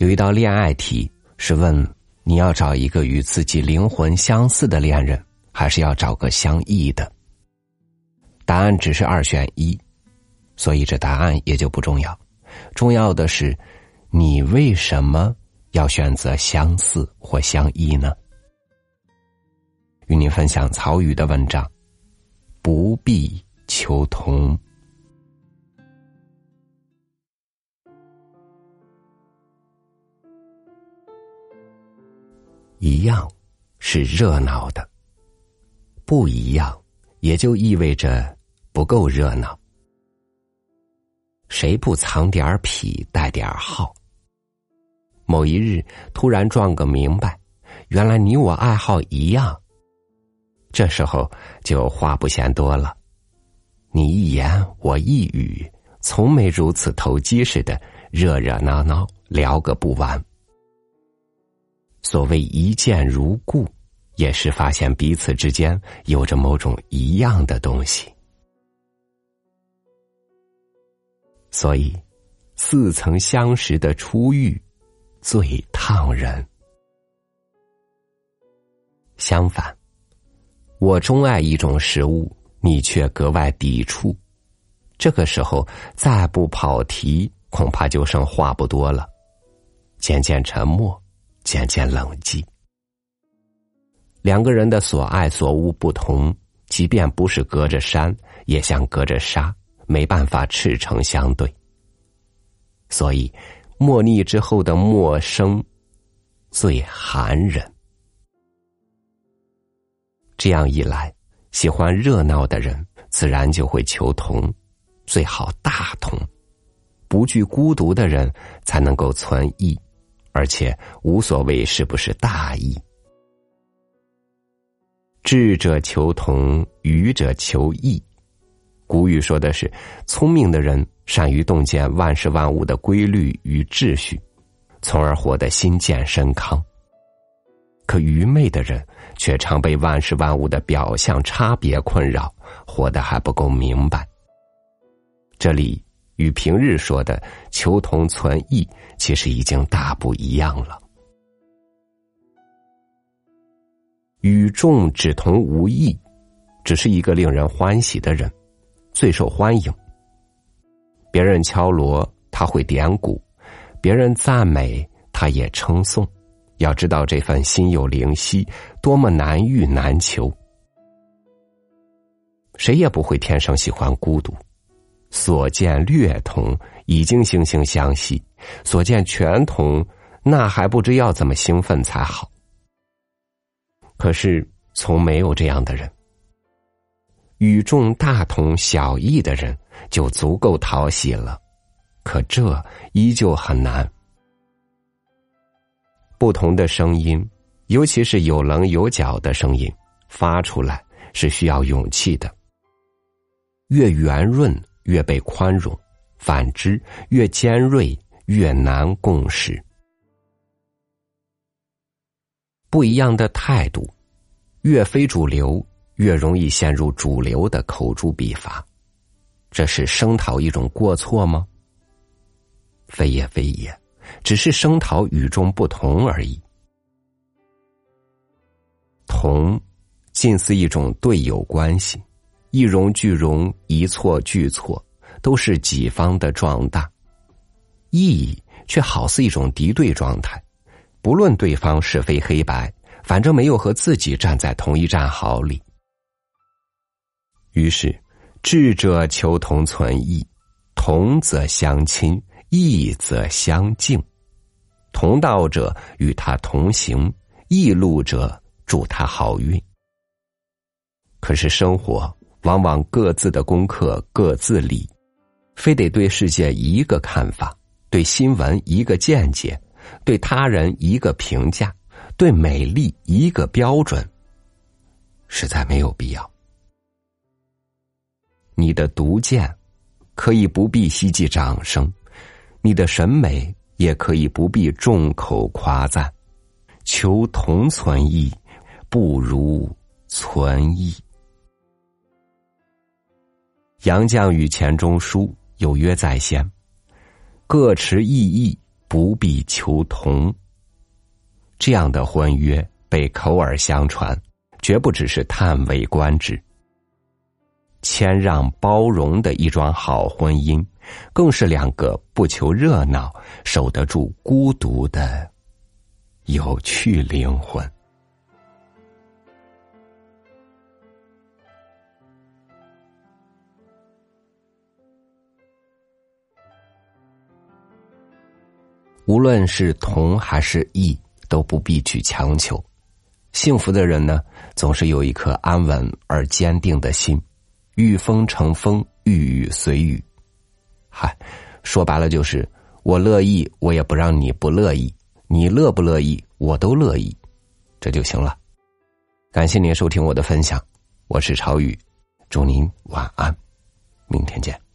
有一道恋爱题是问你要找一个与自己灵魂相似的恋人，还是要找个相异的？答案只是二选一，所以这答案也就不重要。重要的是，你为什么要选择相似或相异呢？与您分享曹禺的文章，不必求同。一样是热闹的，不一样也就意味着不够热闹。谁不藏点痞，带点好？某一日突然撞个明白，原来你我爱好一样。这时候就话不嫌多了，你一言我一语，从没如此投机似的热热闹闹聊个不完。所谓一见如故，也是发现彼此之间有着某种一样的东西。所以，似曾相识的初遇，最烫人。相反，我钟爱一种食物，你却格外抵触。这个时候再不跑题，恐怕就剩话不多了。渐渐沉默。渐渐冷寂，两个人的所爱所恶不同，即便不是隔着山，也像隔着沙，没办法赤诚相对。所以，莫逆之后的陌生，最寒人。这样一来，喜欢热闹的人，自然就会求同，最好大同；不惧孤独的人，才能够存异。而且无所谓是不是大义，智者求同，愚者求异。古语说的是，聪明的人善于洞见万事万物的规律与秩序，从而活得心健身康。可愚昧的人却常被万事万物的表象差别困扰，活得还不够明白。这里。与平日说的求同存异，其实已经大不一样了。与众只同无异，只是一个令人欢喜的人，最受欢迎。别人敲锣，他会点鼓；别人赞美，他也称颂。要知道这份心有灵犀，多么难遇难求。谁也不会天生喜欢孤独。所见略同，已经惺惺相惜；所见全同，那还不知要怎么兴奋才好。可是，从没有这样的人。与众大同小异的人，就足够讨喜了。可这依旧很难。不同的声音，尤其是有棱有角的声音，发出来是需要勇气的。越圆润。越被宽容，反之越尖锐，越难共识。不一样的态度，越非主流，越容易陷入主流的口诛笔伐。这是声讨一种过错吗？非也非也，只是声讨与众不同而已。同，近似一种队友关系。一荣俱荣，一错俱错，都是己方的壮大；意义却好似一种敌对状态，不论对方是非黑白，反正没有和自己站在同一战壕里。于是，智者求同存异，同则相亲，异则相敬。同道者与他同行，异路者祝他好运。可是生活。往往各自的功课各自理，非得对世界一个看法，对新闻一个见解，对他人一个评价，对美丽一个标准，实在没有必要。你的独见可以不必希冀掌声，你的审美也可以不必众口夸赞，求同存异，不如存异。杨绛与钱钟书有约在先，各持异议，不必求同。这样的婚约被口耳相传，绝不只是叹为观止。谦让包容的一桩好婚姻，更是两个不求热闹、守得住孤独的有趣灵魂。无论是同还是异。都不必去强求，幸福的人呢，总是有一颗安稳而坚定的心，遇风成风，遇雨随雨。嗨，说白了就是我乐意，我也不让你不乐意，你乐不乐意，我都乐意，这就行了。感谢您收听我的分享，我是朝宇，祝您晚安，明天见。